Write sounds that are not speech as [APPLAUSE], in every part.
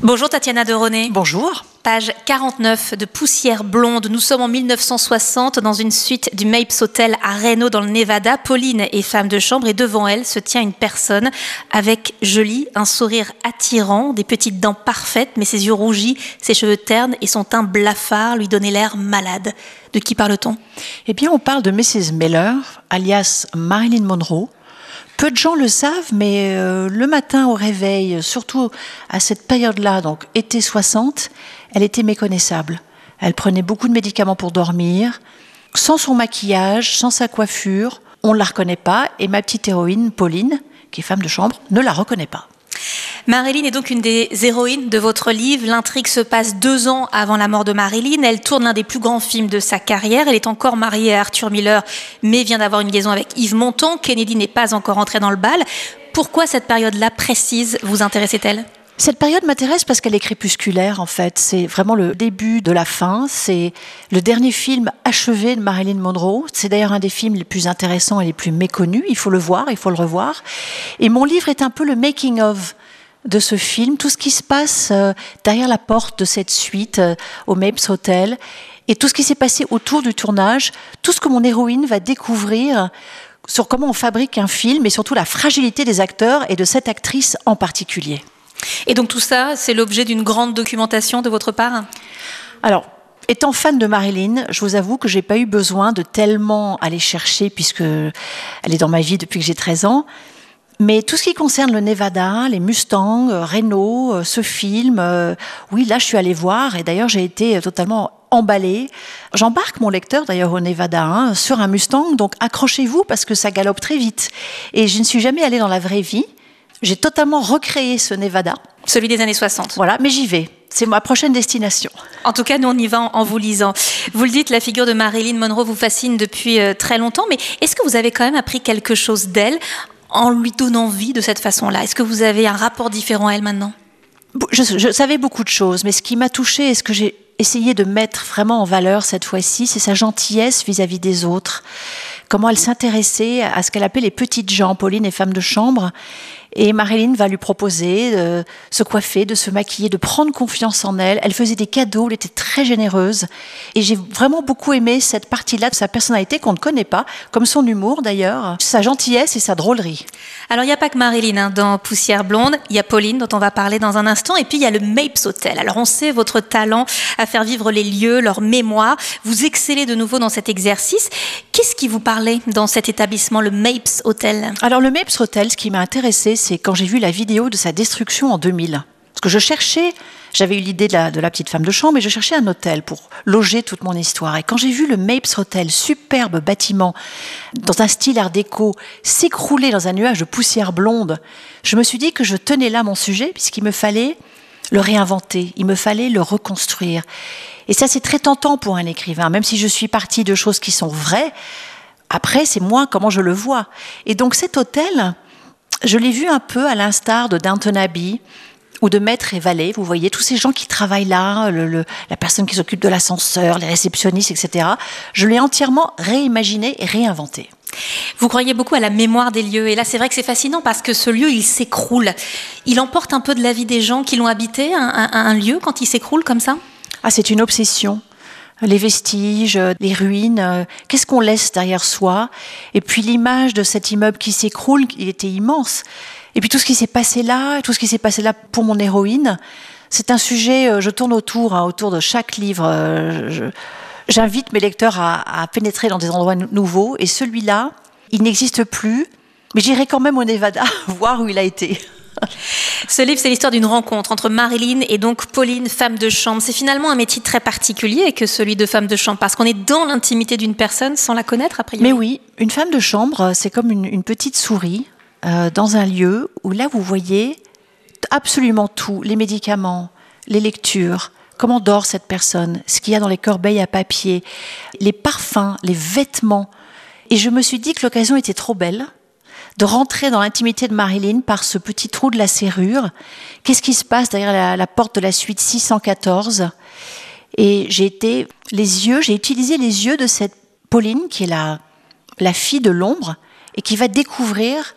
Bonjour Tatiana de René. Bonjour. Page 49 de Poussière blonde. Nous sommes en 1960 dans une suite du Mapes Hotel à Reno dans le Nevada. Pauline est femme de chambre et devant elle se tient une personne avec, je lis, un sourire attirant, des petites dents parfaites mais ses yeux rougis, ses cheveux ternes et son teint blafard lui donnaient l'air malade. De qui parle-t-on? Eh bien, on parle de Mrs. Miller, alias Marilyn Monroe, peu de gens le savent, mais euh, le matin au réveil, surtout à cette période-là, donc été 60, elle était méconnaissable. Elle prenait beaucoup de médicaments pour dormir, sans son maquillage, sans sa coiffure. On ne la reconnaît pas et ma petite héroïne, Pauline, qui est femme de chambre, ne la reconnaît pas. Marilyn est donc une des héroïnes de votre livre. L'intrigue se passe deux ans avant la mort de Marilyn. Elle tourne l'un des plus grands films de sa carrière. Elle est encore mariée à Arthur Miller, mais vient d'avoir une liaison avec Yves Montand. Kennedy n'est pas encore entré dans le bal. Pourquoi cette période-là précise vous intéressait-elle? Cette période m'intéresse parce qu'elle est crépusculaire en fait. C'est vraiment le début de la fin. C'est le dernier film achevé de Marilyn Monroe. C'est d'ailleurs un des films les plus intéressants et les plus méconnus. Il faut le voir, il faut le revoir. Et mon livre est un peu le making of de ce film, tout ce qui se passe euh, derrière la porte de cette suite euh, au Mapes Hotel et tout ce qui s'est passé autour du tournage, tout ce que mon héroïne va découvrir sur comment on fabrique un film et surtout la fragilité des acteurs et de cette actrice en particulier. Et donc tout ça, c'est l'objet d'une grande documentation de votre part? Alors, étant fan de Marilyn, je vous avoue que j'ai pas eu besoin de tellement aller chercher puisque elle est dans ma vie depuis que j'ai 13 ans. Mais tout ce qui concerne le Nevada, les Mustangs, euh, Renault, euh, ce film, euh, oui, là, je suis allée voir et d'ailleurs, j'ai été totalement emballée. J'embarque mon lecteur d'ailleurs au Nevada hein, sur un Mustang, donc accrochez-vous parce que ça galope très vite. Et je ne suis jamais allée dans la vraie vie. J'ai totalement recréé ce Nevada. Celui des années 60. Voilà, mais j'y vais. C'est ma prochaine destination. En tout cas, nous, on y va en vous lisant. Vous le dites, la figure de Marilyn Monroe vous fascine depuis très longtemps, mais est-ce que vous avez quand même appris quelque chose d'elle en lui donnant vie de cette façon-là? Est-ce que vous avez un rapport différent à elle maintenant? Je, savais beaucoup de choses, mais ce qui m'a touchée et ce que j'ai essayé de mettre vraiment en valeur cette fois-ci, c'est sa gentillesse vis-à-vis des autres. Comment elle s'intéressait à ce qu'elle appelait les petites gens, Pauline et femme de chambre, et Marilyn va lui proposer de se coiffer, de se maquiller, de prendre confiance en elle. Elle faisait des cadeaux, elle était très généreuse. Et j'ai vraiment beaucoup aimé cette partie-là de sa personnalité qu'on ne connaît pas, comme son humour d'ailleurs, sa gentillesse et sa drôlerie. Alors il n'y a pas que Marilyn hein, dans Poussière Blonde, il y a Pauline dont on va parler dans un instant, et puis il y a le Mapes Hotel. Alors on sait votre talent à faire vivre les lieux, leur mémoire. Vous excellez de nouveau dans cet exercice. Qu'est-ce qui vous parlait dans cet établissement, le Mapes Hotel? Alors le Mapes Hotel, ce qui m'a intéressé, c'est quand j'ai vu la vidéo de sa destruction en 2000. Parce que je cherchais, j'avais eu l'idée de la, petite femme de chambre, et je cherchais un hôtel pour loger toute mon histoire. Et quand j'ai vu le Mapes Hotel, superbe bâtiment, dans un style art déco, s'écrouler dans un nuage de poussière blonde, je me suis dit que je tenais là mon sujet, puisqu'il me fallait le réinventer, il me fallait le reconstruire. Et ça, c'est très tentant pour un écrivain, même si je suis partie de choses qui sont vraies. Après, c'est moi comment je le vois. Et donc cet hôtel, je l'ai vu un peu à l'instar de Downton Abbey ou de maître et valet. Vous voyez, tous ces gens qui travaillent là, la personne qui s'occupe de l'ascenseur, les réceptionnistes, etc. Je l'ai entièrement réimaginé et réinventé. Vous croyez beaucoup à la mémoire des lieux. Et là, c'est vrai que c'est fascinant parce que ce lieu, il s'écroule. Il emporte un peu de la vie des gens qui l'ont habité, un lieu, quand il s'écroule comme ça? Ah, c'est une obsession les vestiges, les ruines, euh, qu'est-ce qu'on laisse derrière soi? Et puis l'image de cet immeuble qui s'écroule, il était immense. Et puis tout ce qui s'est passé là, tout ce qui s'est passé là pour mon héroïne, c'est un sujet, euh, je tourne autour, hein, autour de chaque livre. Euh, j'invite mes lecteurs à pénétrer dans des endroits nouveaux, et celui-là, il n'existe plus, mais j'irai quand même au Nevada [LAUGHS] voir où il a été. [LAUGHS] Ce livre, c'est l'histoire d'une rencontre entre Marilyn et donc Pauline, femme de chambre. C'est finalement un métier très particulier que celui de femme de chambre, parce qu'on est dans l'intimité d'une personne sans la connaître, après. Mais oui, une femme de chambre, c'est comme une, petite souris euh, dans un lieu où là, vous voyez absolument tout, les médicaments, les lectures, comment dort cette personne, ce qu'il y a dans les corbeilles à papier, les parfums, les vêtements. Et je me suis dit que l'occasion était trop belle de rentrer dans l'intimité de Marilyn par ce petit trou de la serrure. Qu'est-ce qui se passe derrière la, porte de la suite 614 Et j'ai été les yeux, j'ai utilisé les yeux de cette Pauline qui est la, la fille de l'ombre et qui va découvrir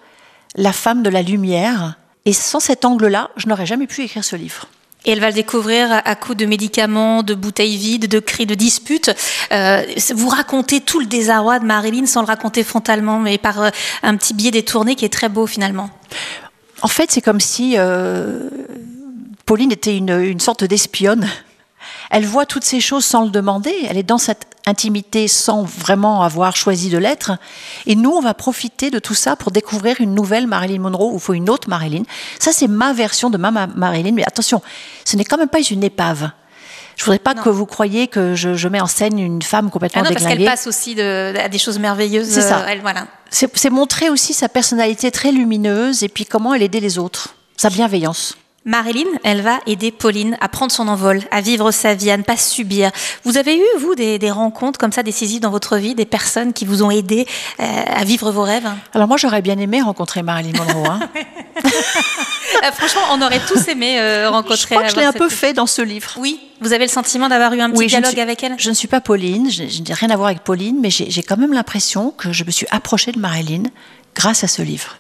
la femme de la lumière. Et sans cet angle-là, je n'aurais jamais pu écrire ce livre. Et elle va le découvrir à coups de médicaments, de bouteilles vides, de cris de disputes. Euh, vous racontez tout le désarroi de Marilyn sans le raconter frontalement, mais par euh, un petit biais détourné qui est très beau finalement. En fait, c'est comme si euh, Pauline était une, une sorte d'espionne. Elle voit toutes ces choses sans le demander. Elle est dans cette intimité sans vraiment avoir choisi de l'être. Et nous, on va profiter de tout ça pour découvrir une nouvelle Marilyn Monroe ou faut une autre Marilyn. Ça, c'est ma version de ma Marilyn. Mais attention, ce n'est quand même pas une épave. Je voudrais pas Non. que vous croyiez que je, je mets en scène une femme complètement Ah non, parce qu'elle passe aussi de, à des choses merveilleuses. C'est ça. euh, elle, voilà. C'est montrer aussi sa personnalité très lumineuse et puis comment elle aidait les autres, sa bienveillance. Marilyn, elle va aider Pauline à prendre son envol, à vivre sa vie, à ne pas subir. Vous avez eu, vous, des, des rencontres comme ça décisives dans votre vie, des personnes qui vous ont aidé euh, à vivre vos rêves? Alors moi, j'aurais bien aimé rencontrer Marilyn Monroe. hein. Euh, [LAUGHS] Franchement, on aurait tous aimé euh, rencontrer. Je crois que je l'ai un peu fait dans ce livre. Oui, vous avez le sentiment d'avoir eu un petit Oui, dialogue suis- avec elle? Je ne suis pas Pauline, je, je n'ai rien à voir avec Pauline, mais j'ai quand même l'impression que je me suis approchée de Marilyn grâce à ce livre.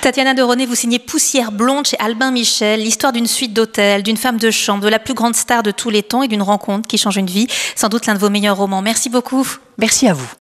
Tatiana de René, vous signez Poussière blonde chez Albin Michel, l'histoire d'une suite d'hôtels, d'une femme de chambre, de la plus grande star de tous les temps et d'une rencontre qui change une vie. Sans doute l'un de vos meilleurs romans. Merci beaucoup. Merci à vous.